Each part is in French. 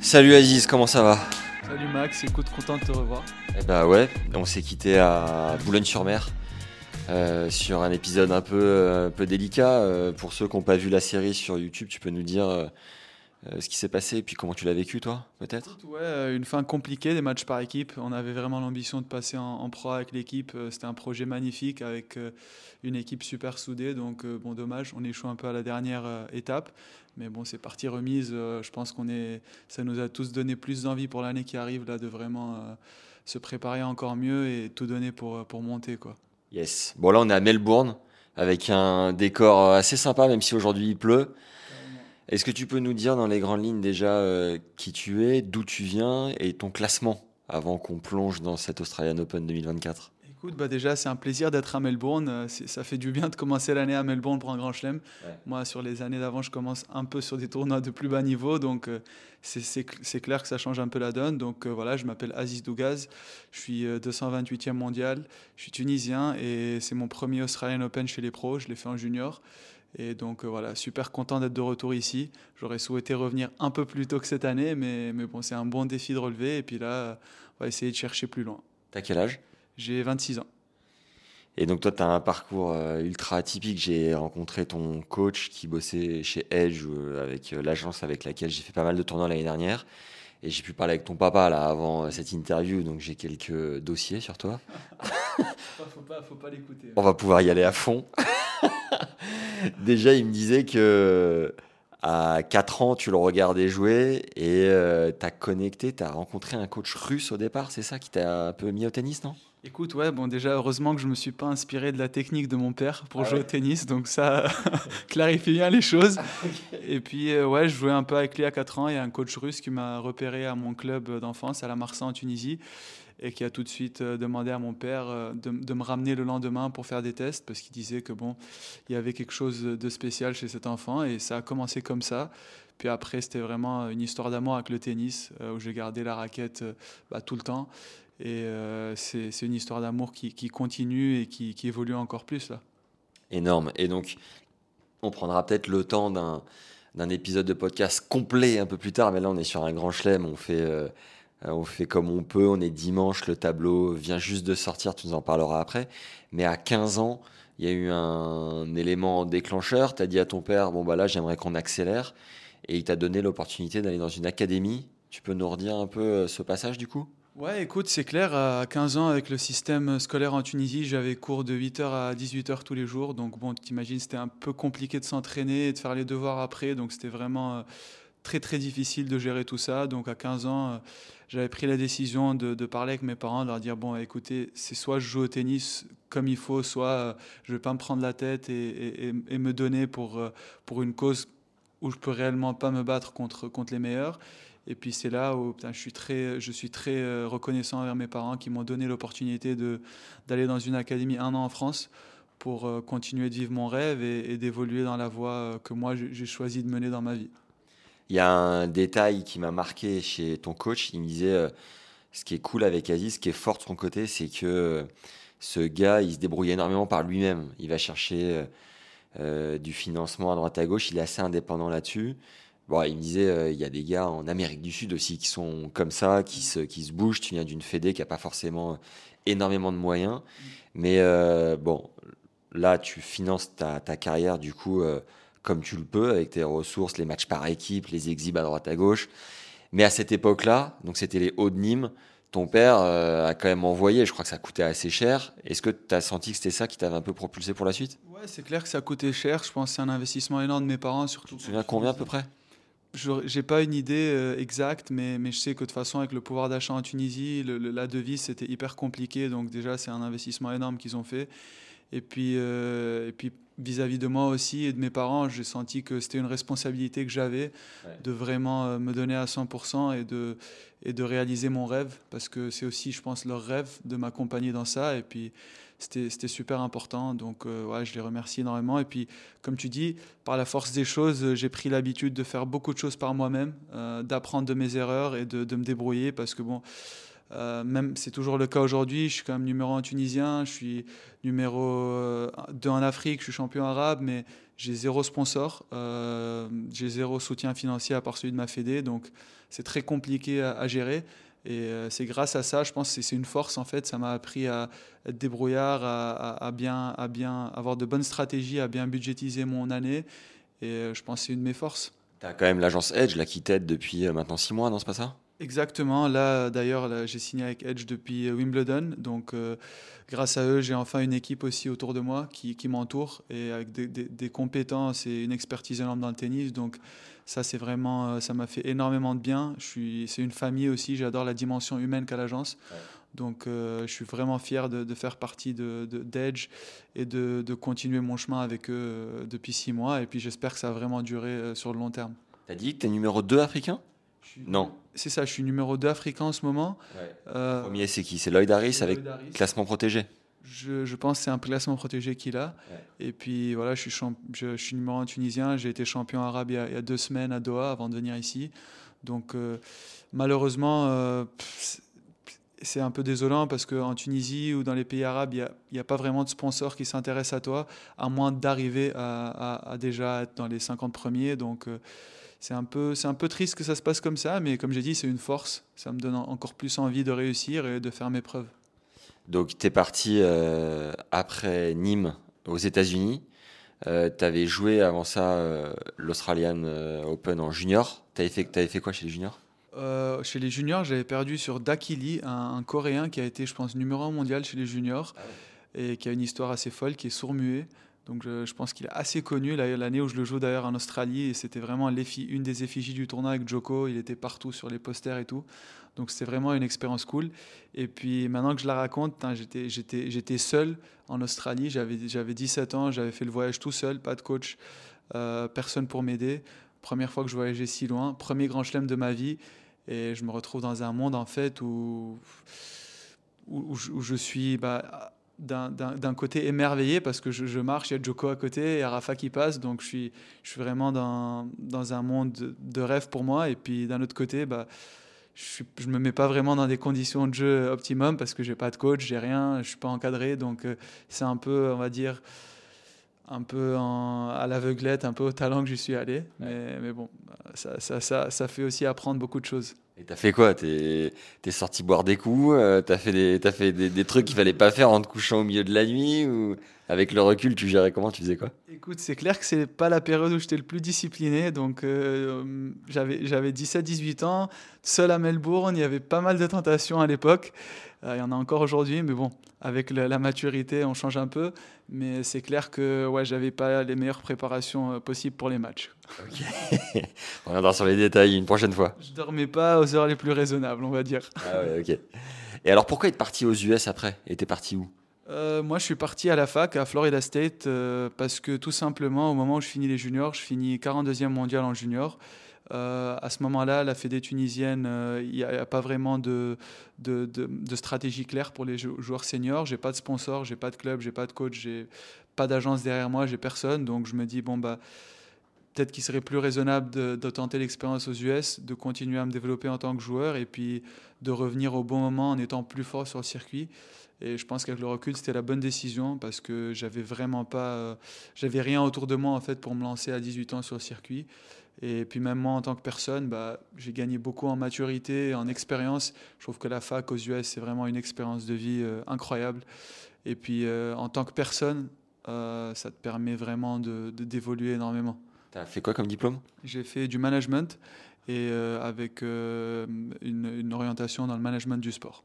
Salut Aziz, comment ça va Salut Max, écoute, content de te revoir. Eh bah ouais, on s'est quitté à Boulogne-sur-Mer. Euh, sur un épisode un peu, un peu délicat. Euh, pour ceux qui n'ont pas vu la série sur YouTube, tu peux nous dire euh, euh, ce qui s'est passé et puis comment tu l'as vécu, toi, peut-être Ouais, euh, une fin compliquée, des matchs par équipe. On avait vraiment l'ambition de passer en, en pro avec l'équipe. Euh, C'était un projet magnifique avec euh, une équipe super soudée. Donc, euh, bon, dommage, on échoue un peu à la dernière euh, étape. Mais bon, c'est partie remise. Euh, je pense qu'on est, ça nous a tous donné plus d'envie pour l'année qui arrive là de vraiment euh, se préparer encore mieux et tout donner pour, euh, pour monter, quoi. Yes. Bon, là, on est à Melbourne avec un décor assez sympa, même si aujourd'hui il pleut. Est-ce que tu peux nous dire dans les grandes lignes déjà euh, qui tu es, d'où tu viens et ton classement avant qu'on plonge dans cet Australian Open 2024 Écoute, bah déjà, c'est un plaisir d'être à Melbourne. Euh, Ça fait du bien de commencer l'année à Melbourne pour un grand chelem. Ouais. Moi, sur les années d'avant, je commence un peu sur des tournois de plus bas niveau. Donc, euh, c'est- c'est cl- c'est clair que ça change un peu la donne. Donc, euh, voilà, je m'appelle Aziz Dougaz. Je suis euh, 228e mondial. Je suis tunisien et c'est mon premier Australian Open chez les pros. Je l'ai fait en junior. Et donc, euh, voilà, super content d'être de retour ici. J'aurais souhaité revenir un peu plus tôt que cette année, mais, mais bon, c'est un bon défi de relever. Et puis là, on va essayer de chercher plus loin. T'as quel âge? J'ai 26 ans. Et donc toi, tu as un parcours euh, ultra atypique. J'ai rencontré ton coach qui bossait chez Edge, euh, avec euh, l'agence avec laquelle j'ai fait pas mal de tournois l'année dernière. Et j'ai pu parler avec ton papa là avant euh, cette interview, donc j'ai quelques dossiers sur toi. Faut pas, faut pas l'écouter. On va pouvoir y aller à fond. Déjà, il me disait que à 4 ans, tu le regardais jouer et tu as connecté, tu as rencontré un coach russe au départ, c'est ça qui t'a un peu mis au tennis, non? Écoute, ouais, bon, déjà, heureusement que je me suis pas inspiré de la technique de mon père pour Ah jouer ouais au tennis, donc ça clarifie bien les choses. Et puis, euh, ouais, je jouais un peu avec lui à 4 ans. Il y a un coach russe qui m'a repéré à mon club d'enfance, à la Marsa en Tunisie, et qui a tout de suite euh, demandé à mon père euh, de, de me ramener le lendemain pour faire des tests, parce qu'il disait que, bon, il y avait quelque chose de spécial chez cet enfant, et ça a commencé comme ça. Puis après, c'était vraiment une histoire d'amour avec le tennis, euh, où j'ai gardé la raquette euh, bah, tout le temps. Et euh, c'est une histoire d'amour qui, continue et qui, évolue encore plus là. Énorme. Et donc, on prendra peut-être le temps d'un d'un épisode de podcast complet un peu plus tard, mais là, on est sur un grand chelem, on fait, euh, on fait comme on peut, on est dimanche, le tableau vient juste de sortir, tu nous en parleras après. Mais à 15 ans, il y a eu un élément déclencheur, tu as dit à ton père, bon, bah là, j'aimerais qu'on accélère, et il t'a donné l'opportunité d'aller dans une académie. Tu peux nous redire un peu euh, ce passage du coup? Ouais, écoute, c'est clair, à 15 ans, avec le système scolaire en Tunisie, j'avais cours de 8h à 18h tous les jours. Donc, bon, t'imagines, c'était un peu compliqué de s'entraîner et de faire les devoirs après. Donc, c'était vraiment euh, très, très difficile de gérer tout ça. Donc, à 15 ans, euh, j'avais pris la décision de, parler avec mes parents, de leur dire Bon, écoutez, c'est soit je joue au tennis comme il faut, soit euh, je vais pas me prendre la tête et me donner pour, euh, pour une cause où je peux réellement pas me battre contre, contre les meilleurs. Et puis c'est là où je suis très, euh, reconnaissant envers mes parents qui m'ont donné l'opportunité d'aller dans une académie un an en France pour euh, continuer de vivre mon rêve et, d'évoluer dans la voie euh, que moi j'ai choisi de mener dans ma vie. Il y a un détail qui m'a marqué chez ton coach. Il me disait ce qui est cool avec Aziz, ce qui est fort de son côté, c'est que ce gars, il se débrouille énormément par lui-même. Il va chercher du financement à droite à gauche. Il est assez indépendant là-dessus. Bon, il me disait, euh, il y a des gars en Amérique du Sud aussi qui sont comme ça, qui se, qui se bougent. Tu viens d'une fédé qui n'a pas forcément énormément de moyens. Mais euh, bon, là, tu finances ta, ta carrière du coup euh, comme tu le peux, avec tes ressources, les matchs par équipe, les exhibes à droite à gauche. Mais à cette époque-là, donc c'était les Hauts de Nîmes, ton père a quand même envoyé, je crois que ça coûtait assez cher. Est-ce que tu as senti que c'était ça qui t'avait un peu propulsé pour la suite? Ouais, c'est clair que ça a coûté cher. Je pense que c'est un investissement énorme de mes parents, surtout. Tu te souviens combien à peu près? J'ai pas une idée euh, exacte, mais, mais je sais que de toute façon, avec le pouvoir d'achat en Tunisie, le- le- la devise, c'était hyper compliqué. Donc déjà, c'est un investissement énorme qu'ils ont fait. Et puis, euh, et puis vis-à-vis de moi aussi et de mes parents, j'ai senti que c'était une responsabilité que j'avais de vraiment euh, me donner à 100% et de, et de réaliser mon rêve, parce que c'est aussi, je pense, leur rêve de m'accompagner dans ça. Et puis, c'était super important. Donc, euh, je les remercie énormément. Et puis, comme tu dis, par la force des choses, j'ai pris l'habitude de faire beaucoup de choses par moi-même, euh, d'apprendre de mes erreurs et de, me débrouiller, parce que bon euh, même c'est toujours le cas aujourd'hui, je suis quand même numéro 1 tunisien, je suis numéro 2 en Afrique, je suis champion arabe, mais j'ai zéro sponsor, euh, j'ai zéro soutien financier à part celui de ma fédé, donc c'est très compliqué à, gérer. Et euh, c'est grâce à ça, je pense que c'est une force en fait, ça m'a appris à être débrouillard, à, bien, à bien avoir de bonnes stratégies, à bien budgétiser mon année, et je pense que c'est une de mes forces. Tu as quand même l'agence Edge là, qui t'aide depuis maintenant 6 mois, non c'est pas ça? Exactement. Là, d'ailleurs, j'ai signé avec Edge depuis euh, Wimbledon. Donc, euh, grâce à eux, j'ai enfin une équipe aussi autour de moi qui, m'entoure et avec des, compétences et une expertise énorme dans le tennis. Donc, ça, c'est vraiment, euh, ça m'a fait énormément de bien. Je suis, c'est une famille aussi. J'adore la dimension humaine qu'a l'agence. Donc, je suis vraiment fier de, faire partie de, d'Edge et de, continuer mon chemin avec eux depuis six mois. Et puis, j'espère que ça va vraiment durer sur le long terme. Tu as dit que tu es numéro 2 africain? Non. C'est ça, je suis numéro 2 africain en ce moment. Euh, Premier, c'est qui? C'est Lloyd Harris avec classement protégé je, je, pense que c'est un classement protégé qu'il a. Et puis voilà, je suis, je, suis numéro 1 tunisien. J'ai été champion arabe il y, a, deux semaines à Doha avant de venir ici. Donc euh, malheureusement, euh, c'est un peu désolant parce qu'en Tunisie ou dans les pays arabes, il n'y a, a, pas vraiment de sponsors qui s'intéressent à toi, à moins d'arriver à, à, déjà être dans les 50 premiers. Donc c'est un, peu, c'est un peu triste que ça se passe comme ça, mais comme j'ai dit, c'est une force. Ça me donne encore plus envie de réussir et de faire mes preuves. Donc, tu es parti euh, après Nîmes aux États-Unis. Euh, tu avais joué avant ça euh, l'Australian Open en junior. Tu avais fait, avais fait quoi chez les juniors? Chez les juniors, j'avais perdu sur Dakili, un, un, Coréen qui a été, je pense, numéro 1 mondial chez les juniors ah et qui a une histoire assez folle, qui est sourd-muet. Donc je, pense qu'il est assez connu. L'année où je le joue d'ailleurs en Australie, et c'était vraiment une des effigies du tournoi avec Joko. Il était partout sur les posters et tout. Donc c'était vraiment une expérience cool. Et puis maintenant que je la raconte, hein, j'étais seul en Australie. J'avais 17 ans, j'avais fait le voyage tout seul, pas de coach, euh, personne pour m'aider. Première fois que je voyageais si loin, premier grand chelem de ma vie. Et je me retrouve dans un monde en fait où, je suis... Bah, d'un côté émerveillé parce que je, marche, il y a Joko à côté et Rafa qui passe, donc je suis, je suis vraiment dans, dans un monde de, rêve pour moi. Et puis d'un autre côté, bah, je ne me mets pas vraiment dans des conditions de jeu optimum parce que j'ai pas de coach, j'ai rien, je suis pas encadré, donc euh, c'est un peu, on va dire, un peu à l'aveuglette, un peu au talent que j'y suis allé. Mais, mais bon, ça, ça, ça, ça fait aussi apprendre beaucoup de choses. Et t'as fait quoi? T'es es sorti boire des coups euh, T'as fait, des, as fait des, des trucs qu'il fallait pas faire en te couchant au milieu de la nuit ou avec le recul, tu gérais comment? Tu faisais quoi? Écoute, c'est clair que c'est pas la période où j'étais le plus discipliné. Donc euh, j'avais 17-18 ans, seul à Melbourne. Il y avait pas mal de tentations à l'époque. Euh, il y en a encore aujourd'hui, mais bon, avec la, maturité, on change un peu. Mais c'est clair que ouais, j'avais pas les meilleures préparations possibles pour les matchs. Ok. on reviendra sur les détails une prochaine fois. Je dormais pas aux heures les plus raisonnables, on va dire. Ah ouais, ok. Et alors pourquoi être parti aux US après? Et t'es parti où? Euh, moi, je suis parti à la fac à Florida State euh, parce que tout simplement, au moment où je finis les juniors, je finis 42e mondial en junior. Euh, à ce moment-là, la Fédé tunisienne, il n'y a, pas vraiment de, stratégie claire pour les joueurs seniors. J'ai pas de sponsor, j'ai pas de club, j'ai pas de coach, j'ai pas d'agence derrière moi, j'ai personne. Donc je me dis bon bah peut-être qu'il serait plus raisonnable de, tenter l'expérience aux US, de continuer à me développer en tant que joueur et puis de revenir au bon moment en étant plus fort sur le circuit. Et je pense qu'avec le recul, c'était la bonne décision parce que j'avais vraiment pas, euh, j'avais rien autour de moi en fait pour me lancer à 18 ans sur le circuit. Et puis même moi en tant que personne, bah, j'ai gagné beaucoup en maturité, en expérience. Je trouve que la fac aux US, c'est vraiment une expérience de vie euh, incroyable. Et puis euh, en tant que personne, ça te permet vraiment de d'évoluer énormément. Tu as fait quoi comme diplôme? J'ai fait du management et avec une, une orientation dans le management du sport.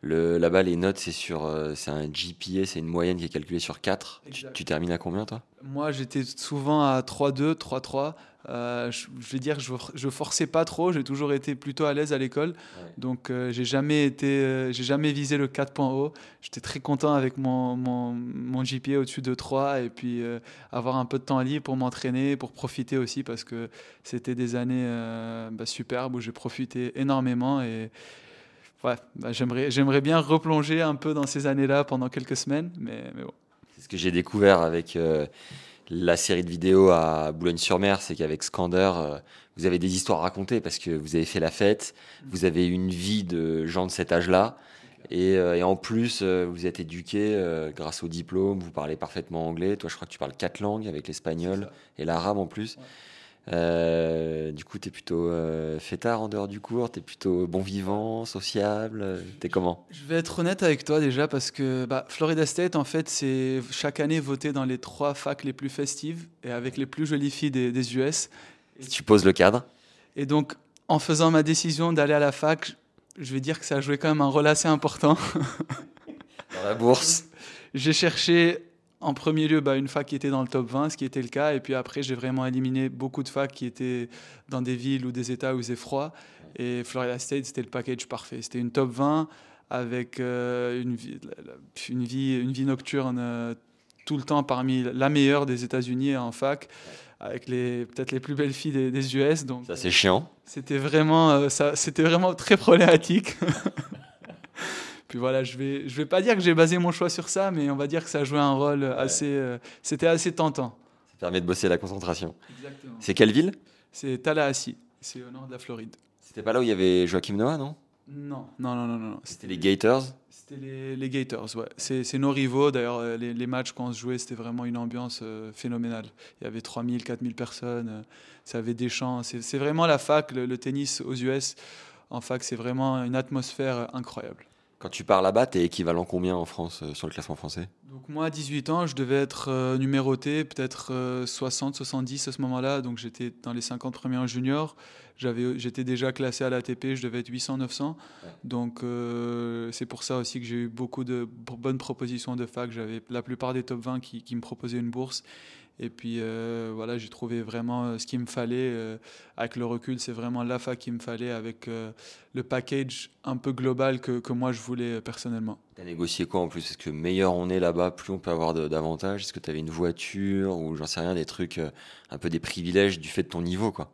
Le, là-bas, les notes, c'est sur, euh, c'est un GPA, c'est une moyenne qui est calculée sur 4. Tu, termines à combien, toi? Moi, j'étais souvent à 3-2, 3-3. Euh, je, je vais dire, je, je forçais pas trop. J'ai toujours été plutôt à l'aise à l'école. Donc, euh, j'ai jamais été, euh, j'ai jamais visé le 4 points haut. J'étais très content avec mon, mon, mon GPA au-dessus de 3 et puis avoir un peu de temps libre pour m'entraîner, pour profiter aussi parce que c'était des années bah, superbes où j'ai profité énormément et ouais, bah, j'aimerais, j'aimerais bien replonger un peu dans ces années-là pendant quelques semaines, mais, mais bon. C'est ce que j'ai découvert avec euh, la série de vidéos à Boulogne-sur-Mer, c'est qu'avec Scander, euh, vous avez des histoires à raconter parce que vous avez fait la fête, vous avez une vie de gens de cet âge-là. Et, euh, et en plus, euh, vous êtes éduqué euh, grâce au diplôme, vous parlez parfaitement anglais. Toi, je crois que tu parles quatre langues avec l'espagnol et l'arabe en plus. Ouais. Euh, du coup, tu es plutôt euh, fêtard en dehors du cours, tu es plutôt bon vivant, sociable. T'es comment? Je vais être honnête avec toi déjà parce que bah, Florida State, en fait, c'est chaque année voté dans les trois facs les plus festives et avec les plus jolies filles des, des US. Tu poses le cadre? Et donc, en faisant ma décision d'aller à la fac, je vais dire que ça a joué quand même un rôle assez important. Dans la bourse. J'ai cherché en premier lieu bah, une fac qui était dans le top 20, ce qui était le cas. Et puis après, j'ai vraiment éliminé beaucoup de facs qui étaient dans des villes ou des États où c'est froid. Et Florida State, c'était le package parfait. C'était une top 20 avec euh, une, vie, la- la- une, vie, une vie nocturne euh, tout le temps parmi la meilleure des États-Unis en fac, avec les peut-être les plus belles filles des, des US. Donc Ça, c'est chiant. c'était vraiment, euh, ça, c'était vraiment très problématique. Puis voilà, je vais, je vais pas dire que j'ai basé mon choix sur ça, mais on va dire que ça a joué un rôle assez, euh, c'était assez tentant. Ça permet de bosser la concentration. Exactement. C'est quelle ville? C'est Tallahassee, c'est au nord de la Floride. C'était pas là où il y avait Joachim Noah, non? Non, non, non, non, non. C'était les Gators? C'était les, les Gators, ouais. C'est nos rivaux. D'ailleurs, euh, les, les matchs quand on se jouait, c'était vraiment une ambiance euh, phénoménale. Il y avait 3000, 4000 personnes. euh, ça avait des chants. C'est vraiment la fac, le, le tennis aux US. En fac, c'est vraiment une atmosphère incroyable. Quand tu pars là-bas, t'es équivalent combien en France euh, sur le classement français? Donc moi, à 18 ans, je devais être euh, numéroté, peut-être euh, 60, 70 à ce moment-là. Donc j'étais dans les 50 premiers en junior. J'avais, j'étais déjà classé à l'ATP, je devais être 800, 900. Ouais. Donc euh, c'est pour ça aussi que j'ai eu beaucoup de bonnes propositions de fac. J'avais la plupart des top 20 qui, qui me proposaient une bourse. Et puis euh, voilà, j'ai trouvé vraiment euh, ce qu'il me fallait. euh, avec le recul, c'est vraiment la fac qu'il me fallait avec le package un peu global que, que moi je voulais personnellement. T'as négocié quoi en plus? Est-ce que meilleur on est là-bas, plus on peut avoir d'avantages? Est-ce que t'avais une voiture ou j'en sais rien, des trucs, un peu des privilèges du fait de ton niveau quoi?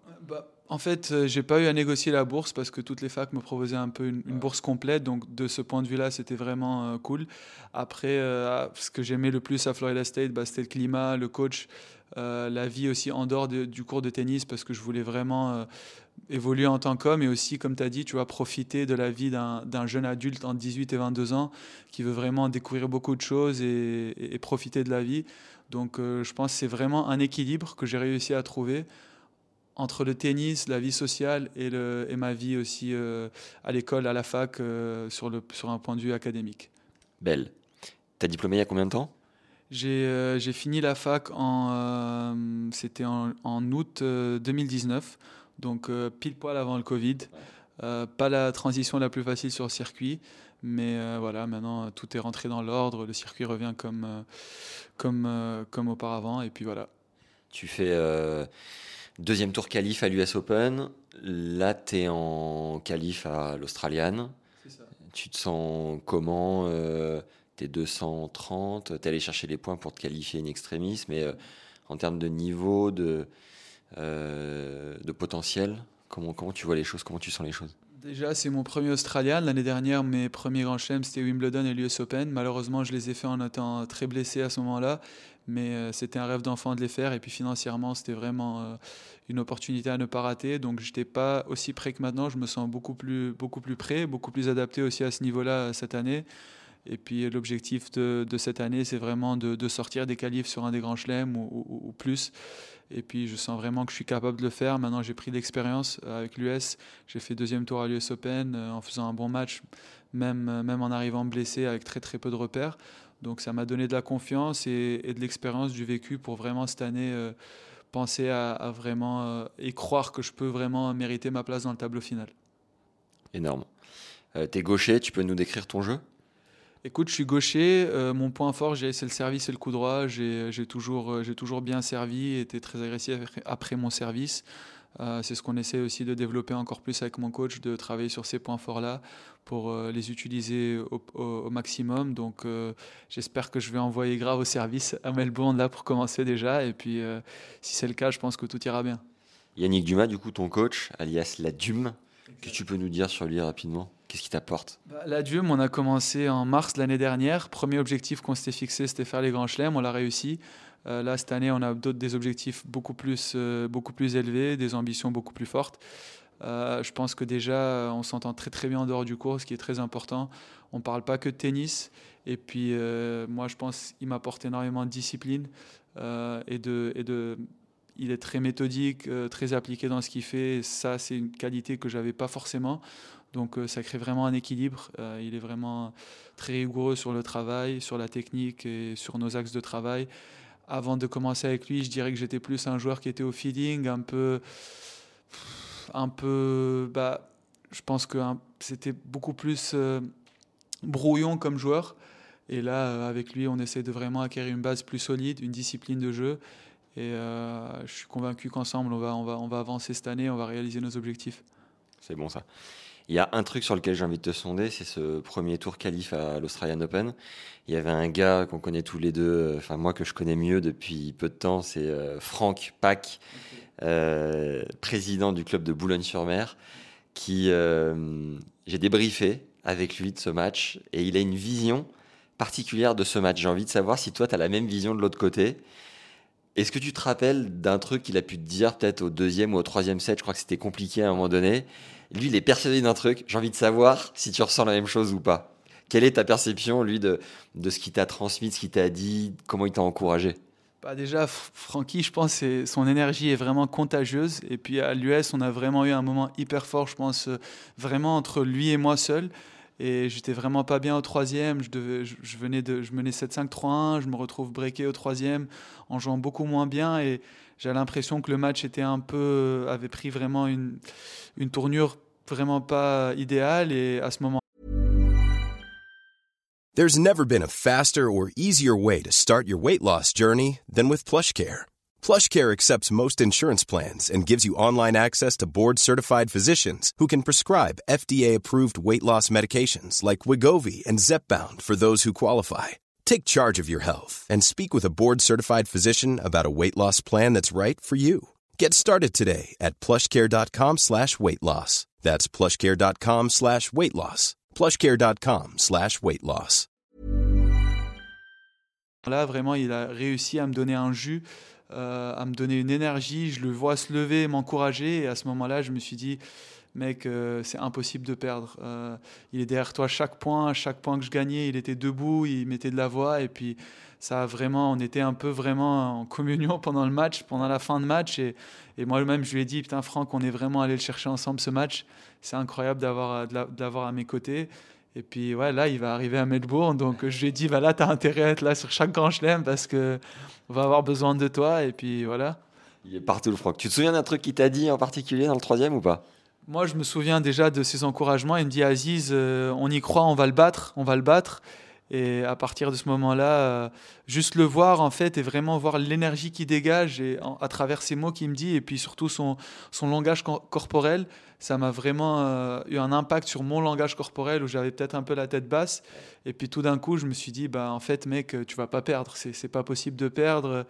En fait, euh, j'ai pas eu à négocier la bourse parce que toutes les facs me proposaient un peu une, bourse complète. Donc, de ce point de vue-là, c'était vraiment euh, cool. Après, euh, ce que j'aimais le plus à Florida State, bah, c'était le climat, le coach, la vie aussi en dehors de- du cours de tennis parce que je voulais vraiment évoluer en tant qu'homme et aussi, comme tu as dit, tu vois, profiter de la vie d'un d'un jeune adulte entre 18 et 22 ans qui veut vraiment découvrir beaucoup de choses et, et- et profiter de la vie. Donc, euh, je pense que c'est vraiment un équilibre que j'ai réussi à trouver entre le tennis, la vie sociale et, le, et ma vie aussi euh, à l'école, à la fac, euh, sur, le, sur un point de vue académique. Belle. T'as diplômé il y a combien de temps? J'ai euh, j'ai fini la fac en, c'était en, en août euh, 2019, donc pile poil avant le Covid. Pas la transition la plus facile sur le circuit, mais voilà, maintenant tout est rentré dans l'ordre, le circuit revient comme, comme, comme auparavant, et puis voilà. Tu fais deuxième tour qualif à l'US Open. Là, t'es en qualif à l'Australian. Tu te sens comment euh, T'es 230, t'es allé chercher les points pour te qualifier in extremis, mais euh, en termes de niveau, de, euh, de potentiel, comment, comment tu vois les choses, comment tu sens les choses? Déjà, c'est mon premier Australian. L'année dernière, mes premiers grands chelems, c'était Wimbledon et l'US Open. Malheureusement, je les ai faits en étant très blessé à ce moment-là. Mais euh, c'était un rêve d'enfant de les faire. Et puis financièrement, c'était vraiment euh, une opportunité à ne pas rater. Donc, je n'étais pas aussi prêt que maintenant. Je me sens beaucoup plus, beaucoup plus prêt, beaucoup plus adapté aussi à ce niveau-là euh, cette année. Et puis, l'objectif de, cette année, c'est vraiment de, sortir des qualifs sur un des grands chelems ou, plus. Et puis, je sens vraiment que je suis capable de le faire. Maintenant, j'ai pris l'expérience avec l'US. J'ai fait deuxième tour à l'US Open en faisant un bon match, même, même en arrivant blessé avec très très peu de repères. Donc ça m'a donné de la confiance et, et de l'expérience du vécu pour vraiment cette année euh, penser à, à vraiment euh, et croire que je peux vraiment mériter ma place dans le tableau final. Énorme. tu es gaucher, tu peux nous décrire ton jeu? Écoute, je suis gaucher. mon point fort, c'est le service et le coup droit. J'ai toujours, toujours bien servi, été très agressif après mon service. Euh, c'est ce qu'on essaie aussi de développer encore plus avec mon coach, de travailler sur ces points forts-là pour euh, les utiliser au, maximum. Donc euh, j'espère que je vais envoyer grave au service à Melbourne là pour commencer déjà. Et puis si c'est le cas, je pense que tout ira bien. Yannick Dumas, du coup, ton coach, alias la Dume, que tu peux nous dire sur lui rapidement? Qu'est-ce qui t'apporte? Bah, La Dume, on a commencé en mars l'année dernière. Premier objectif qu'on s'était fixé, c'était faire les grands chelems. On l'a réussi. Euh, là, cette année, on a d'autres des objectifs beaucoup plus, euh, beaucoup plus élevés, des ambitions beaucoup plus fortes. Euh, je pense que déjà, on s'entend très très bien en dehors du cours, ce qui est très important. On ne parle pas que de tennis. Et puis, moi, je pense qu'il m'apporte énormément de discipline et de, et de, il est très méthodique, très appliqué dans ce qu'il fait. Ça, c'est une qualité que j'avais pas forcément. Donc, ça crée vraiment un équilibre. il est vraiment très rigoureux sur le travail, sur la technique et sur nos axes de travail avant de commencer avec lui, je dirais que j'étais plus un joueur qui était au feeling, un peu, un peu, bah, je pense que c'était beaucoup plus euh, brouillon comme joueur. Et là, euh, avec lui, on essaie de vraiment acquérir une base plus solide, une discipline de jeu. Et euh, je suis convaincu qu'ensemble, on va, on, va, on va avancer cette année, on va réaliser nos objectifs. C'est bon ça. Il y a un truc sur lequel j'ai envie de te sonder, c'est ce premier tour qualif à l'Australian Open. Il y avait un gars qu'on connaît tous les deux, euh, enfin moi que je connais mieux depuis peu de temps, c'est euh, Franck Pack, euh, président du club de Boulogne-sur-Mer, qui j'ai débriefé avec lui de ce match et il a une vision particulière de ce match. J'ai envie de savoir si toi tu as la même vision de l'autre côté. Est-ce que tu te rappelles d'un truc qu'il a pu te dire peut-être au deuxième ou au troisième set? Je crois que c'était compliqué à un moment donné. Lui, il est persuadé d'un truc. J'ai envie de savoir si tu ressens la même chose ou pas. Quelle est ta perception, lui, de, de ce qu'il t'a transmis, de ce qu'il t'a dit, comment il t'a encouragé? Bah déjà, Francky, je pense que son énergie est vraiment contagieuse. Et puis à l'US, on a vraiment eu un moment hyper fort, je pense, euh, vraiment entre lui et moi seul. Et j'étais vraiment pas bien au troisième. Je, je, venais de, je menais 7-5-3-1. Je me retrouve breaké au troisième en jouant beaucoup moins bien. Et j'ai l'impression que le match euh, avait pris vraiment une, tournure vraiment pas idéal et à ce moment There's never been a faster or easier way to start your weight loss journey than with PlushCare. PlushCare accepts most insurance plans and gives you online access to board-certified physicians who can prescribe FDA-approved weight loss medications like Wigovi and Zepbound for those who qualify. Take charge of your health and speak with a board-certified physician about a weight loss plan that's right for you. Get started today at plushcare.com slash weight loss. That's plushcare.com slash weight loss. plushcare.com slash weight loss. Là, vraiment, il a réussi à me donner un jus, euh, à me donner une énergie. Je le vois se lever, m'encourager. Et à ce moment-là, je me suis dit, mec, euh, c'est impossible de perdre. Euh, il est derrière toi chaque point, chaque point que je gagnais, il était debout, il mettait de la voix. Et puis, ça a vraiment, on était un peu vraiment en communion pendant le match, pendant la fin de match. Et, moi-même, je lui ai dit, putain, Franck, on est vraiment allé le chercher ensemble ce match. C'est incroyable d'avoir, d'avoir à mes côtés. Et puis, ouais, là, il va arriver à Melbourne. Donc, je lui ai dit, bah, là, tu as intérêt à être là sur chaque grand chelem parce qu'on va avoir besoin de toi. Et puis, voilà. Il est partout, le Franck. Tu te souviens d'un truc qu'il t'a dit en particulier dans le troisième ou pas? Moi, je me souviens déjà de ses encouragements. Il me dit, Aziz, euh, on y croit, on va le battre, on va le battre. Et à partir de ce moment-là, euh, juste le voir en fait et vraiment voir l'énergie qui dégage et à travers ces mots qu'il me dit et puis surtout son, langage corporel, ça m'a vraiment euh, eu un impact sur mon langage corporel où j'avais peut-être un peu la tête basse. Et puis tout d'un coup, je me suis dit, bah, en fait, mec, tu vas pas perdre. C'est pas possible de perdre.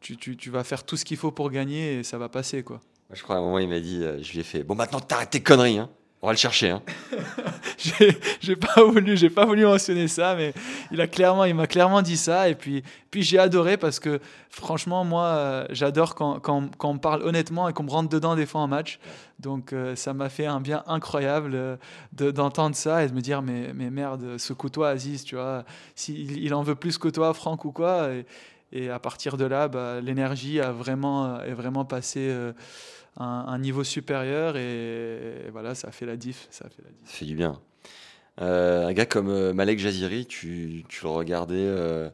Tu vas faire tout ce qu'il faut pour gagner et ça va passer. quoi. Je crois à un moment, il m'a dit, euh, je lui ai fait, bon, maintenant, t'arrêtes tes conneries. Hein. On va le chercher. Hein. j'ai pas voulu, j'ai pas voulu mentionner ça, mais il a clairement, il m'a clairement dit ça. Et puis, puis j'ai adoré parce que franchement, moi, euh, j'adore quand, quand, quand, on parle honnêtement et qu'on me rentre dedans des fois en match. Donc euh, ça m'a fait un bien incroyable d'entendre ça et de me dire mais, mais merde, ce toi Aziz, tu vois, s'il il en veut plus que toi, Franck ou quoi. Et, et à partir de là, bah, l'énergie a vraiment, est vraiment passé un, niveau supérieur et, voilà, ça a fait la diff. Ça, fait, la diff. ça fait du bien. Euh, un gars comme euh, Malek Jaziri, tu, tu le regardais, euh,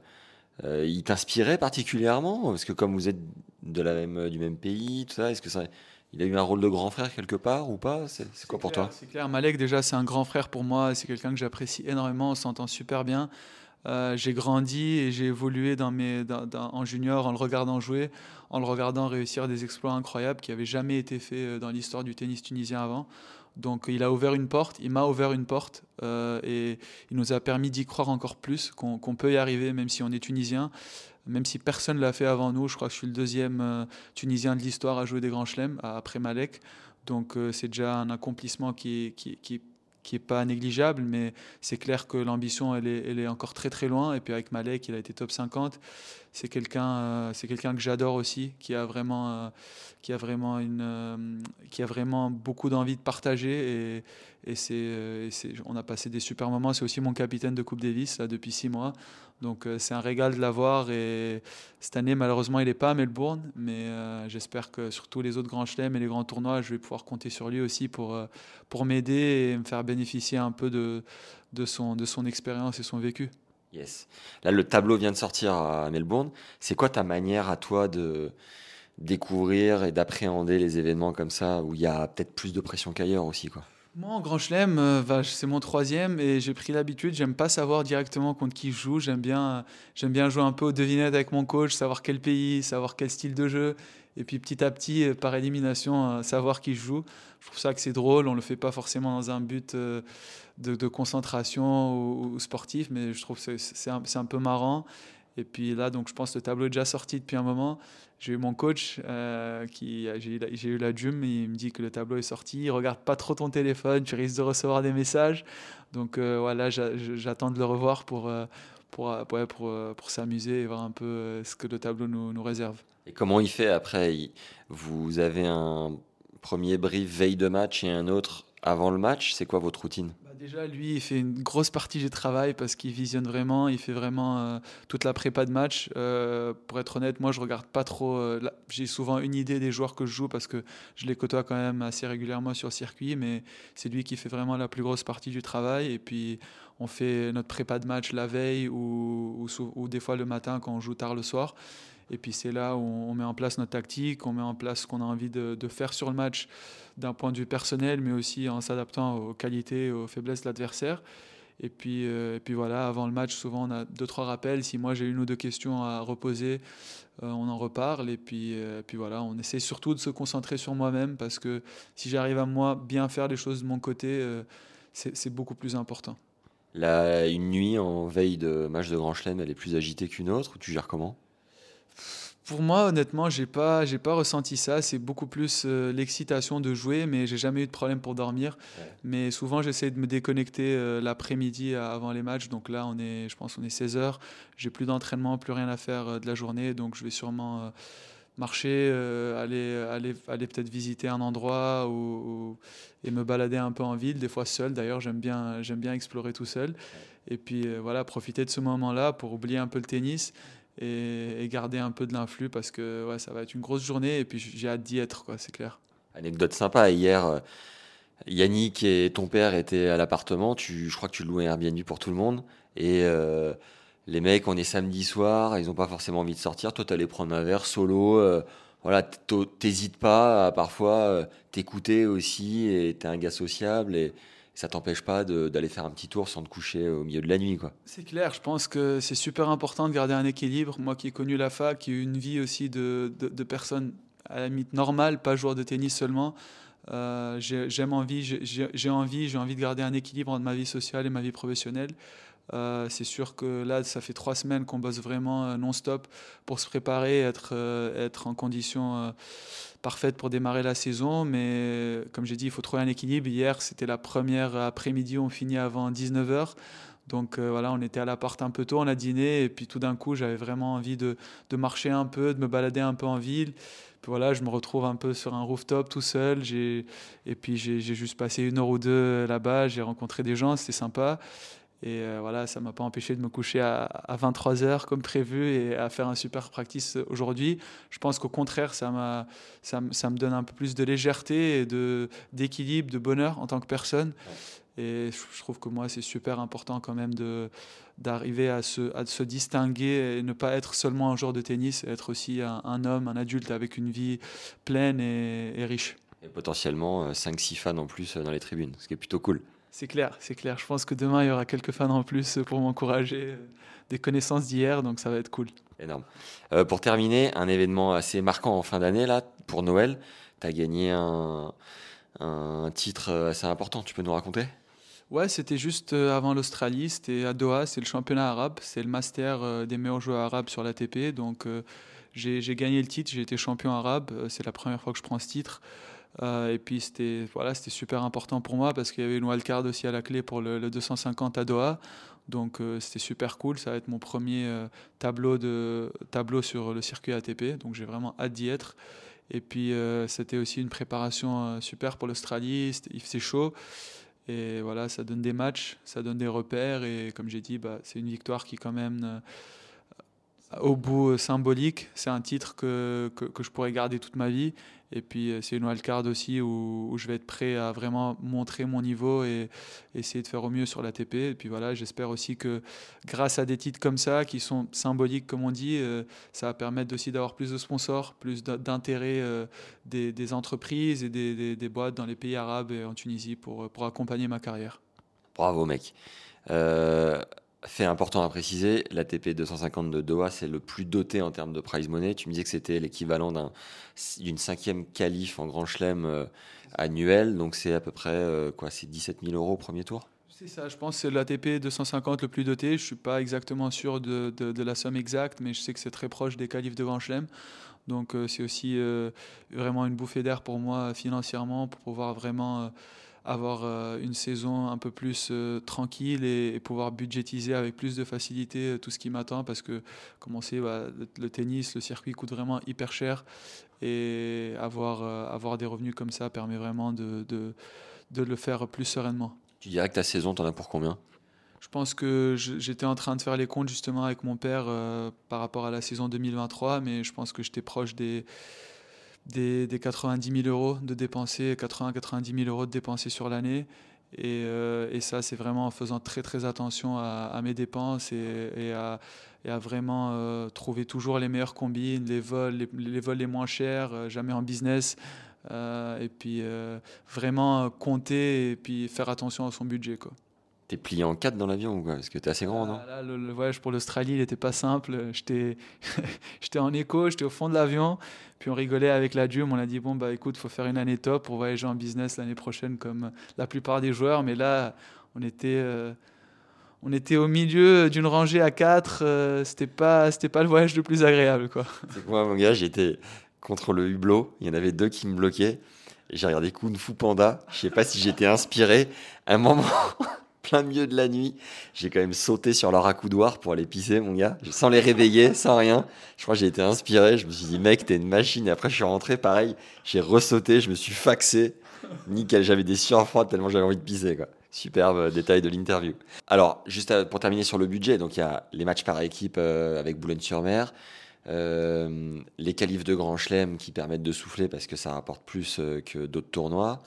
il t'inspirait particulièrement Parce que comme vous êtes de la même, du même pays, tout ça, est-ce que ça, il a eu un rôle de grand frère quelque part ou pas? C'est quoi pour toi? C'est clair, Malek déjà c'est un grand frère pour moi, c'est quelqu'un que j'apprécie énormément, on s'entend super bien. Euh, j'ai grandi et j'ai évolué en junior en le regardant jouer, en le regardant réussir des exploits incroyables qui n'avaient jamais été faits euh, dans l'histoire du tennis tunisien avant. Donc il a ouvert une porte, il m'a ouvert une porte euh, et il nous a permis d'y croire encore plus, qu'on peut y arriver même si on est tunisien même si personne ne l'a fait avant nous. Je crois que je suis le deuxième Tunisien de l'histoire à jouer des grands chelems, après Malek. Donc c'est déjà un accomplissement qui, qui est pas négligeable, mais c'est clair que l'ambition, elle est, elle est, encore très très loin. Et puis avec Malek, il a été top 50. C'est quelqu'un, euh, c'est que j'adore aussi, qui a vraiment, qui a vraiment une, qui a vraiment beaucoup d'envie de partager. Et, et c'est, on a passé des super moments. C'est aussi mon capitaine de Coupe Davis là, depuis six mois. Donc euh, c'est un régal de l'avoir. Et cette année, malheureusement, il n'est pas à Melbourne. Mais euh, j'espère que sur tous les autres grands chelems et les grands tournois, je vais pouvoir compter sur lui aussi pour, euh, pour m'aider et me faire bénéficier un peu de, de, son, de son expérience et son vécu. Yes. Là, le tableau vient de sortir à Melbourne. C'est quoi ta manière à toi de découvrir et d'appréhender les événements comme ça, où il y a peut-être plus de pression qu'ailleurs aussi quoi? Moi, en Grand Chelem, euh, c'est mon troisième et j'ai pris l'habitude. J'aime pas savoir directement contre qui je joue. J'aime bien, j'aime bien jouer un peu aux devinettes avec mon coach, savoir quel pays, savoir quel style de jeu. Et puis petit à petit, euh, par élimination, euh, savoir qui je joue. Je trouve ça que c'est drôle. On le fait pas forcément dans un but de, concentration ou, sportif, mais je trouve que c'est un, un, peu marrant. Et puis là, donc, je pense que le tableau est déjà sorti depuis un moment. J'ai eu mon coach, euh, j'ai eu la Jum, il me dit que le tableau est sorti. Regarde pas trop ton téléphone, tu risques de recevoir des messages. Donc euh, voilà, j'attends de le revoir pour, euh, pour, pour, pour, pour s'amuser et voir un peu ce que le tableau nous réserve. Et comment il fait après? Vous avez un premier brief veille de match et un autre avant le match. C'est quoi votre routine? Déjà, lui, il fait une grosse partie du travail parce qu'il visionne vraiment, il fait vraiment euh, toute la prépa de match. Euh, pour être honnête, moi, je regarde pas trop. Euh, j'ai souvent une idée des joueurs que je joue parce que je les côtoie quand même assez régulièrement sur le circuit, mais c'est lui qui fait vraiment la plus grosse partie du travail. Et puis, on fait notre prépa de match la veille ou des fois le matin quand on joue tard le soir. Et puis c'est là où on met en place notre tactique, on met en place ce qu'on a envie de, faire sur le match d'un point de vue personnel, mais aussi en s'adaptant aux qualités et aux faiblesses de l'adversaire. Et puis, euh, et puis voilà, avant le match, souvent on a deux, trois rappels. Si moi j'ai une ou deux questions à reposer, euh, on en reparle. Et puis, euh, puis voilà, on essaie surtout de se concentrer sur moi-même parce que si j'arrive à moi bien faire les choses de mon côté, c'est beaucoup plus important. La, une nuit en veille de match de Grand Chelem, elle est plus agitée qu'une autre Tu gères comment? Pour moi, honnêtement, j'ai pas, j'ai pas ressenti ça. C'est beaucoup plus euh, l'excitation de jouer, mais j'ai jamais eu de problème pour dormir. Mais souvent, j'essaie de me déconnecter euh, l'après-midi avant les matchs. Donc là, on est, je pense, on est 16 heures. J'ai plus d'entraînement, plus rien à faire euh, de la journée. Donc je vais sûrement marcher, aller, aller, aller peut-être visiter un endroit ou, et me balader un peu en ville. Des fois seul. D'ailleurs, j'aime bien, j'aime bien explorer tout seul. Et puis voilà, profiter de ce moment-là pour oublier un peu le tennis et, garder un peu de l'influx parce que ouais, ça va être une grosse journée et puis j'ai hâte d'y être, quoi, c'est clair. Anecdote sympa, hier, euh, Yannick et ton père étaient à l'appartement, tu, je crois que tu louais un Airbnb pour tout le monde et euh, les mecs, on est samedi soir, ils n'ont pas forcément envie de sortir, toi tu allais prendre un verre solo. Euh, voilà, t'hésites pas à parfois t'écouter aussi et t'es un gars sociable et, ça t'empêche pas d'aller faire un petit tour sans te coucher au milieu de la nuit. quoi. C'est clair, je pense que c'est super important de garder un équilibre. Moi qui ai connu la fac, qui ai eu une vie aussi de, personnes à la limite normale, pas joueur de tennis seulement, euh, j'ai envie, j'ai envie, j'ai envie de garder un équilibre entre ma vie sociale et ma vie professionnelle. Euh, c'est sûr que là, ça fait trois semaines qu'on bosse vraiment euh, non-stop pour se préparer, être, être en condition parfaite pour démarrer la saison. Mais comme j'ai dit, il faut trouver un équilibre. Hier, c'était la première après-midi, on finit avant 19h. Donc voilà, on était à la porte un peu tôt, on a dîné, et puis tout d'un coup, j'avais vraiment envie de, de, marcher un peu, de me balader un peu en ville. Puis voilà, je me retrouve un peu sur un rooftop tout seul, et puis j'ai juste passé une heure ou deux là-bas, j'ai rencontré des gens, c'était sympa. Et euh, voilà, ça ne m'a pas empêché de me coucher à, 23h comme prévu et à faire un super practice aujourd'hui. Je pense qu'au contraire, ça, ça, ça, me donne un peu plus de légèreté et d'équilibre, de, bonheur en tant que personne. Et je trouve que moi, c'est super important quand même d'arriver à se, à se distinguer et ne pas être seulement un joueur de tennis, être aussi un, homme, un adulte avec une vie pleine et riche. Et potentiellement 5-6 fans en plus dans les tribunes, ce qui est plutôt cool. C'est clair, c'est clair. Je pense que demain, il y aura quelques fans en plus pour m'encourager, des connaissances d'hier, donc ça va être cool. Énorme. pour terminer, un événement assez marquant en fin d'année, là, pour Noël, tu as gagné un, un titre assez important, tu peux nous raconter? Ouais, c'était juste euh, avant l'Australie, c'était à Doha, c'est le championnat arabe, c'est le master euh, des meilleurs joueurs arabes sur l'ATP. Donc euh, j'ai gagné le titre, j'ai été champion arabe, c'est la première fois que je prends ce titre. et puis c'était voilà, super important pour moi parce qu'il y avait une wildcard aussi à la clé pour le, 250 à Doha. Donc c'était super cool, ça va être mon premier tableau, de, tableau sur le circuit ATP, donc j'ai vraiment hâte d'y être. Et puis c'était aussi une préparation super pour l'Australie, il faisait chaud. Et voilà, ça donne des matchs, ça donne des repères. Et comme j'ai dit, bah, c'est une victoire qui, quand même, euh, au bout euh, symbolique, c'est un titre que, que, je pourrais garder toute ma vie. Et puis euh, c'est une wildcard aussi où, je vais être prêt à vraiment montrer mon niveau et essayer de faire au mieux sur l'ATP. Et puis voilà, j'espère aussi que grâce à des titres comme ça, qui sont symboliques comme on dit, euh, ça va permettre aussi d'avoir plus de sponsors, plus d'intérêt des, entreprises et des, boîtes dans les pays arabes et en Tunisie pour, pour accompagner ma carrière. Bravo mec. Fait important à préciser, l'ATP 250 de Doha, c'est le plus doté en termes de prize money. Tu me disais que c'était l'équivalent d'une cinquième qualif en Grand Chelem euh, annuel, donc c'est à peu près euh, quoi, c'est 17 000 euros au premier tour? C'est ça, je pense que c'est l'ATP 250 le plus doté. Je ne suis pas exactement sûr de, la somme exacte, mais je sais que c'est très proche des qualifs de Grand Chelem. Donc euh, c'est aussi vraiment une bouffée d'air pour moi financièrement, pour pouvoir vraiment avoir euh, une saison un peu plus euh, tranquille et, pouvoir budgétiser avec plus de facilité euh, tout ce qui m'attend parce que, comme on sait, bah, le, tennis, le circuit coûte vraiment hyper cher et avoir, avoir des revenus comme ça permet vraiment de, de, de le faire plus sereinement. Tu dirais que ta saison, tu en as pour combien? Je pense que j'étais en train de faire les comptes justement avec mon père par rapport à la saison 2023, mais je pense que j'étais proche des, des, 90 000 euros de dépenser, 80-90 000 euros de dépenser sur l'année. Et, euh, et, ça, c'est vraiment en faisant très très attention à, mes dépenses et, à, et à, vraiment euh, trouver toujours les meilleures combines, les vols les, les vols les moins chers, euh, jamais en business. et puis vraiment compter et puis faire attention à son budget. Quoi. T'es plié en quatre dans l'avion ou quoi Parce que t'es assez grand, non ah, le, voyage pour l'Australie, il n'était pas simple. J'étais, en écho, j'étais au fond de l'avion. Puis on rigolait avec la Dum. On a dit bon bah écoute, faut faire une année top pour voyager en business l'année prochaine comme la plupart des joueurs. Mais là, on était, euh, on était au milieu d'une rangée à quatre. Euh, c'était pas, c'était pas le voyage le plus agréable, quoi. C'est moi, mon gars, j'étais contre le hublot. Il y en avait deux qui me bloquaient. J'ai regardé Kung Fu Panda. Je sais pas si j'étais inspiré. À un moment plein milieu de la nuit. J'ai quand même sauté sur leur accoudoir pour aller pisser, mon gars, sans les réveiller, sans rien. Je crois que j'ai été inspiré. Je me suis dit, mec, t'es une machine. Et après, je suis rentré, pareil. J'ai ressauté, je me suis faxé. Nickel, j'avais des sueurs froides tellement j'avais envie de pisser, quoi. Superbe euh, détail de l'interview. Alors, juste euh, pour terminer sur le budget, donc il y a les matchs par équipe euh, avec Boulogne-sur-Mer. les qualifs de Grand Chelem qui permettent de souffler parce que ça rapporte plus que d'autres tournois.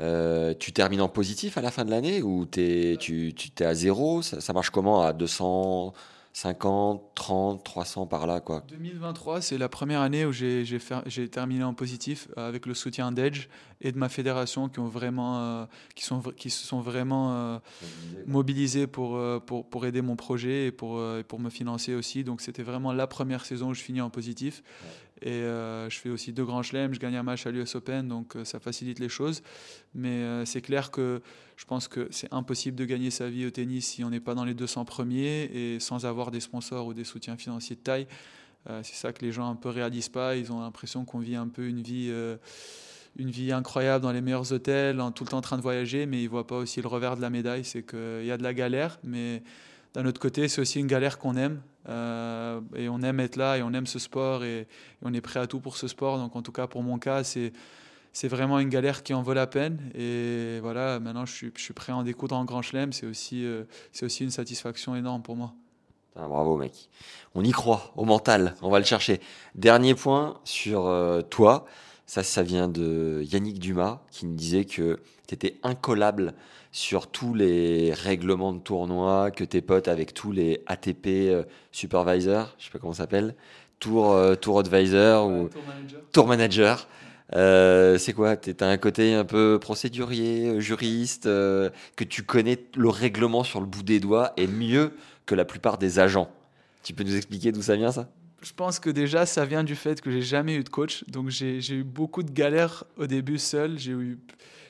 Euh, tu termines en positif à la fin de l'année ou es, tu, tu es à zéro? Ça, ça, marche comment à 200 50, 30, 300 par là quoi? 2023, c'est la première année où j'ai terminé en positif euh, avec le soutien d'Edge et de ma fédération qui ont vraiment euh, qui sont qui se sont vraiment euh, mobilisés pour, pour, pour aider mon projet et pour pour me financer aussi. Donc c'était vraiment la première saison où je finis en positif. Et je fais aussi deux grands chelems, je gagne un match à l'US Open, donc ça facilite les choses. Mais c'est clair que je pense que c'est impossible de gagner sa vie au tennis si on n'est pas dans les 200 premiers et sans avoir des sponsors ou des soutiens financiers de taille. Euh, c'est ça que les gens un peu réalisent pas. Ils ont l'impression qu'on vit un peu une vie, euh, une vie incroyable dans les meilleurs hôtels, en tout le temps en train de voyager, mais ils voient pas aussi le revers de la médaille. C'est qu'il y a de la galère, mais d'un autre côté, c'est aussi une galère qu'on aime. Euh, et on aime être là et on aime ce sport et, on est prêt à tout pour ce sport. Donc en tout cas, pour mon cas, c'est c'est vraiment une galère qui en vaut la peine. Et voilà, maintenant je suis, je suis prêt à en découdre en Grand Chelem. C'est aussi, euh, c'est aussi une satisfaction énorme pour moi. Bravo mec. On y croit, au mental, on va le chercher. Dernier point sur euh, toi, ça, ça vient de Yannick Dumas qui me disait que tu étais incollable sur tous les règlements de tournoi, que tes potes avec tous les ATP euh, supervisors, je sais pas comment ça s'appelle, Tour, tour Advisor ou Tour Manager. Tour Manager Euh, c'est quoi Tu as un côté un peu procédurier, euh, juriste, euh, que tu connais le règlement sur le bout des doigts et mieux que la plupart des agents. Tu peux nous expliquer d'où ça vient ça? Je pense que déjà ça vient du fait que j'ai jamais eu de coach, donc j'ai eu beaucoup de galères au début seul. J'ai eu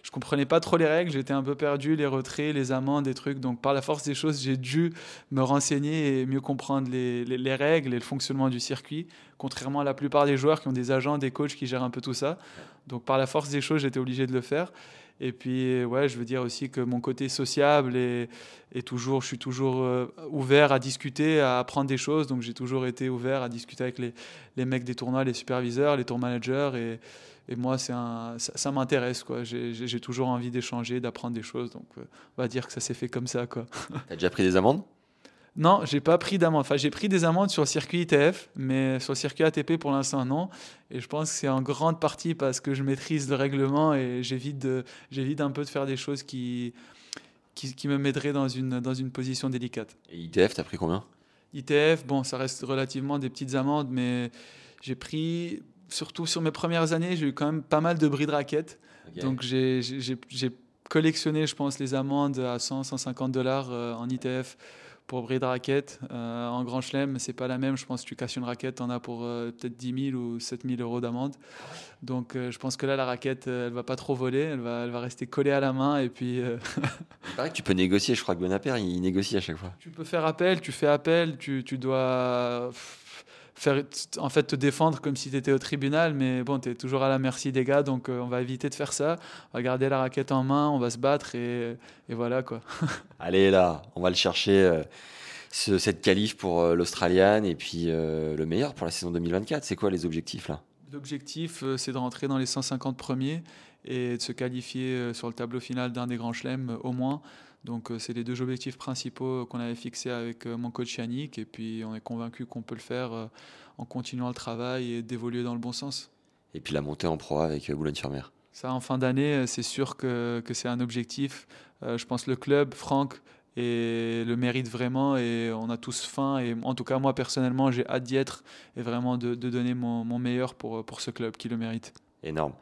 je comprenais pas trop les règles, j'étais un peu perdu, les retraits, les amendes, des trucs. Donc par la force des choses, j'ai dû me renseigner et mieux comprendre les, les, règles et le fonctionnement du circuit, contrairement à la plupart des joueurs qui ont des agents, des coachs qui gèrent un peu tout ça. Donc par la force des choses, j'étais obligé de le faire. Et puis, ouais, je veux dire aussi que mon côté sociable est toujours, je suis toujours euh, ouvert à discuter, à apprendre des choses. Donc, j'ai toujours été ouvert à discuter avec les, les mecs des tournois, les superviseurs, les tour managers. Et, et moi, c'est un, ça, m'intéresse. quoi. J'ai toujours envie d'échanger, d'apprendre des choses. Donc, euh, on va dire que ça s'est fait comme ça. quoi. T'as déjà pris des amendes? Non, j'ai pas pris d'amende. Enfin, j'ai pris des amendes sur le circuit ITF, mais sur le circuit ATP, pour l'instant, non. Et je pense que c'est en grande partie parce que je maîtrise le règlement et j'évite un peu de faire des choses qui, qui, qui me mettraient dans une, dans une position délicate. Et ITF, t'as pris combien? ITF, bon, ça reste relativement des petites amendes, mais j'ai pris surtout sur mes premières années, j'ai eu quand même pas mal de bris de raquettes. Donc j'ai collectionné, je pense, les amendes à 100, 150 dollars euh, en ITF pour bris de raquettes. Euh, en Grand Chelem, c'est pas la même. Je pense que tu casses une raquette, en as pour euh, peut-être 10 000 ou 7 000 euros d'amende. Donc je pense que là, la raquette, elle va pas trop voler. Elle va, elle va rester collée à la main. Et puis. que tu peux négocier. Je crois que Bonaparte, il négocie à chaque fois. Tu peux faire appel, tu fais appel, tu, tu dois faire, en fait, te défendre comme si tu étais au tribunal, mais bon, tu es toujours à la merci des gars, donc euh, on va éviter de faire ça. On va garder la raquette en main, on va se battre et, voilà quoi. Allez là, on va le chercher. Euh, ce, cette qualif pour euh, l'Australian et puis le meilleur pour la saison 2024. C'est quoi les objectifs là? L'objectif, c'est de rentrer dans les 150 premiers et de se qualifier sur le tableau final d'un des grands chelems au moins. Donc c'est les deux objectifs principaux qu'on avait fixés avec mon coach Yannick et puis on est convaincu qu'on peut le faire en continuant le travail et d'évoluer dans le bon sens. Et puis la montée en pro avec Boulogne-sur-Mer. Ça en fin d'année, c'est sûr que, que c'est un objectif. je pense le club, Franck, et le mérite vraiment et on a tous faim et en tout cas moi personnellement j'ai hâte d'y être et vraiment de, de donner mon, mon, meilleur pour, pour ce club qui le mérite. Énorme.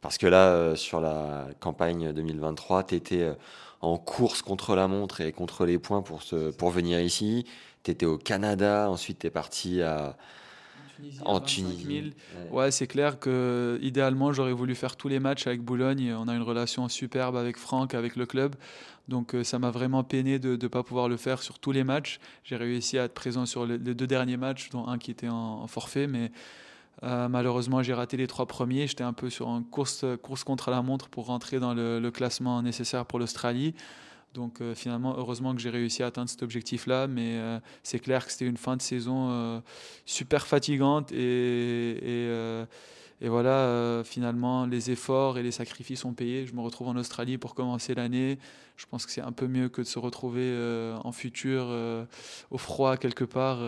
Parce que là, sur la campagne 2023, tu étais en course contre la montre et contre les points pour, se, pour venir ici. Tu étais au Canada, ensuite tu es parti à, en Tunisie. Ouais, c'est clair que idéalement j'aurais voulu faire tous les matchs avec Boulogne. On a une relation superbe avec Franck, avec le club. Donc euh, ça m'a vraiment peiné de ne pas pouvoir le faire sur tous les matchs. J'ai réussi à être présent sur les, deux derniers matchs, dont un qui était en forfait, mais euh, malheureusement, j'ai raté les trois premiers. J'étais un peu sur une course, course contre la montre pour rentrer dans le, classement nécessaire pour l'Australie. Donc euh, finalement, heureusement que j'ai réussi à atteindre cet objectif-là, mais c'est clair que c'était une fin de saison super fatigante et, voilà, finalement, les efforts et les sacrifices ont payé. Je me retrouve en Australie pour commencer l'année. Je pense que c'est un peu mieux que de se retrouver en futur au froid quelque part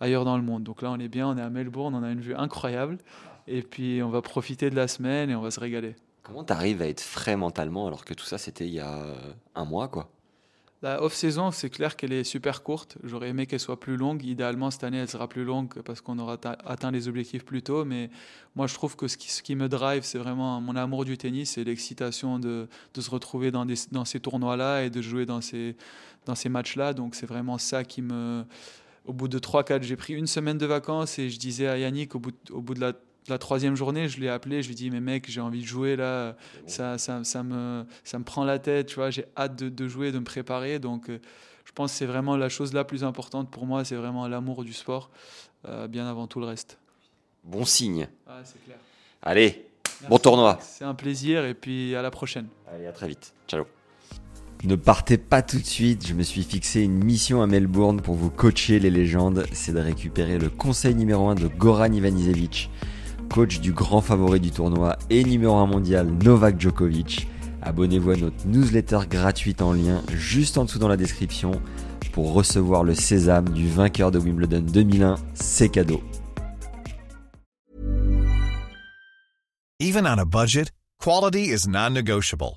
ailleurs dans le monde. Donc là, on est bien, on est à Melbourne, on a une vue incroyable. Et puis, on va profiter de la semaine et on va se régaler. Comment tu arrives à être frais mentalement alors que tout ça, c'était il y a euh, un mois, quoi? Off-saison, c'est clair qu'elle est super courte. J'aurais aimé qu'elle soit plus longue. Idéalement, cette année, elle sera plus longue parce qu'on aura atteint les objectifs plus tôt. Mais moi, je trouve que ce qui, me drive, c'est vraiment mon amour du tennis et l'excitation de, se retrouver dans, ces tournois-là et de jouer dans ces, matchs-là. Donc, c'est vraiment ça qui me, au bout de 3-4, j'ai pris une semaine de vacances et je disais à Yannick, au bout de la, troisième journée, je l'ai appelé, je lui ai dit, mais mec, j'ai envie de jouer là, ça, ça, ça, me, ça me prend la tête, tu vois, j'ai hâte de, de, jouer, de me préparer. Donc, euh, je pense que c'est vraiment la chose la plus importante pour moi, c'est vraiment l'amour du sport, euh, bien avant tout le reste. Bon signe. Ah, c'est clair. Allez, bon tournoi. C'est un plaisir et puis à la prochaine. Allez, à très vite. Ciao. Ne partez pas tout de suite, je me suis fixé une mission à Melbourne pour vous coacher les légendes, c'est de récupérer le conseil numéro 1 de Goran Ivanisevic, coach du grand favori du tournoi et numéro 1 mondial Novak Djokovic. Abonnez-vous à notre newsletter gratuite en lien juste en dessous dans la description pour recevoir le sésame du vainqueur de Wimbledon 2001, c'est cadeau. Even on a budget, quality is non-negotiable.